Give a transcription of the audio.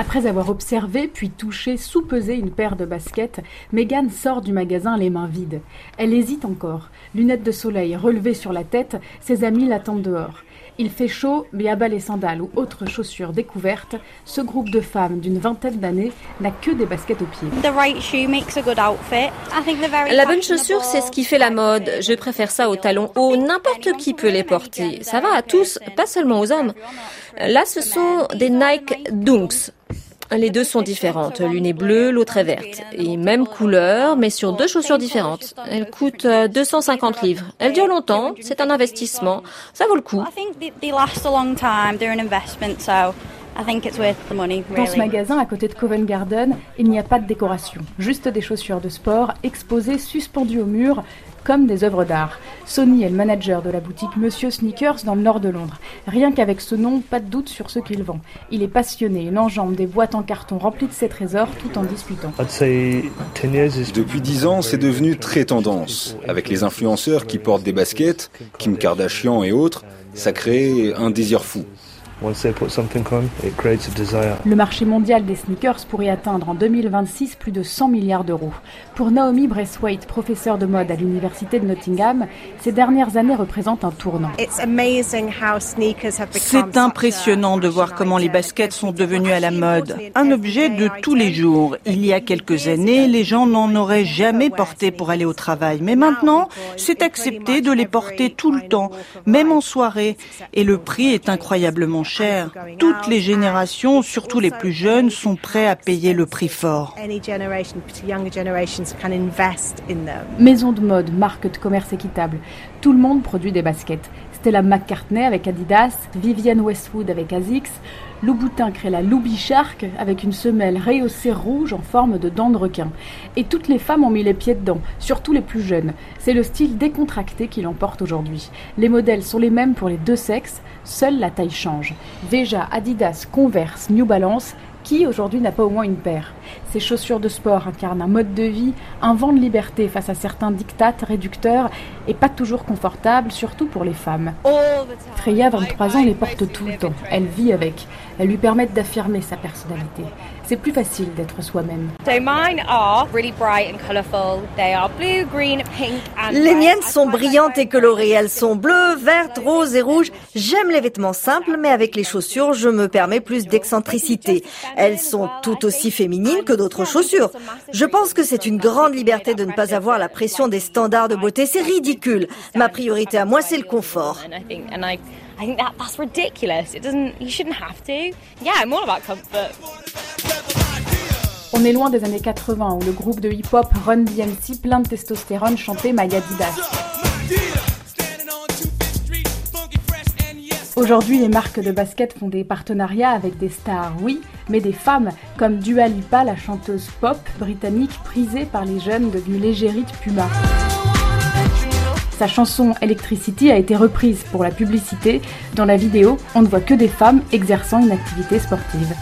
Après avoir observé puis touché, sous-pesé une paire de baskets, Megan sort du magasin les mains vides. Elle hésite encore. Lunettes de soleil relevées sur la tête, ses amis l'attendent dehors. Il fait chaud, mais abat les sandales ou autres chaussures découvertes, ce groupe de femmes d'une vingtaine d'années n'a que des baskets aux pieds. La bonne chaussure, c'est ce qui fait la mode. Je préfère ça aux talons hauts. N'importe qui peut les porter. Ça va à tous, pas seulement aux hommes. Là, ce sont des Nike Dunks. Les deux sont différentes. L'une est bleue, l'autre est verte. Et même couleur, mais sur deux chaussures différentes. Elles coûtent 250 euh, livres. Elles durent longtemps. C'est un investissement. Ça vaut le coup. Dans ce magasin, à côté de Covent Garden, il n'y a pas de décoration, juste des chaussures de sport exposées suspendues au mur comme des œuvres d'art. Sony est le manager de la boutique Monsieur Sneakers dans le nord de Londres. Rien qu'avec ce nom, pas de doute sur ce qu'il vend. Il est passionné, il enjambe des boîtes en carton remplies de ses trésors tout en discutant. Depuis dix ans, c'est devenu très tendance. Avec les influenceurs qui portent des baskets, Kim Kardashian et autres, ça crée un désir fou. Le marché mondial des sneakers pourrait atteindre en 2026 plus de 100 milliards d'euros. Pour Naomi Braithwaite, professeure de mode à l'université de Nottingham, ces dernières années représentent un tournant. C'est impressionnant de voir comment les baskets sont devenues à la mode, un objet de tous les jours. Il y a quelques années, les gens n'en auraient jamais porté pour aller au travail, mais maintenant, c'est accepté de les porter tout le temps, même en soirée, et le prix est incroyablement cher. Toutes les générations, surtout les plus jeunes, sont prêts à payer le prix fort. Maison de mode, marque de commerce équitable. Tout le monde produit des baskets. Stella McCartney avec Adidas, Vivienne Westwood avec Asics, Louboutin crée la Loubi Shark avec une semelle rehaussée rouge en forme de dents de requin. Et toutes les femmes ont mis les pieds dedans, surtout les plus jeunes. C'est le style décontracté qui l'emporte aujourd'hui. Les modèles sont les mêmes pour les deux sexes, seule la taille change. Veja, Adidas, Converse, New Balance, qui aujourd'hui n'a pas au moins une paire? Ces chaussures de sport incarnent un mode de vie, un vent de liberté face à certains dictates réducteurs et pas toujours confortables, surtout pour les femmes. Freya, 23 ans, les porte tout le temps. Elle vit avec. Elles lui permettent d'affirmer sa personnalité c'est plus facile d'être soi-même. Les miennes sont brillantes et colorées. Elles sont bleues, vertes, roses et rouges. J'aime les vêtements simples, mais avec les chaussures, je me permets plus d'excentricité. Elles sont tout aussi féminines que d'autres chaussures. Je pense que c'est une grande liberté de ne pas avoir la pression des standards de beauté. C'est ridicule. Ma priorité à moi, c'est le confort. I think that that's ridiculous. It doesn't. You shouldn't have to. Yeah, I'm all about comfort. On est loin des années 80 où le groupe de hip-hop Run DMC plein de testostérone chantait My Adidas. Aujourd'hui, les marques de basket font des partenariats avec des stars, oui, mais des femmes, comme Dua Lipa, la chanteuse pop britannique prisée par les jeunes devenue l'égérie Puma. Sa chanson Electricity a été reprise pour la publicité. Dans la vidéo, on ne voit que des femmes exerçant une activité sportive.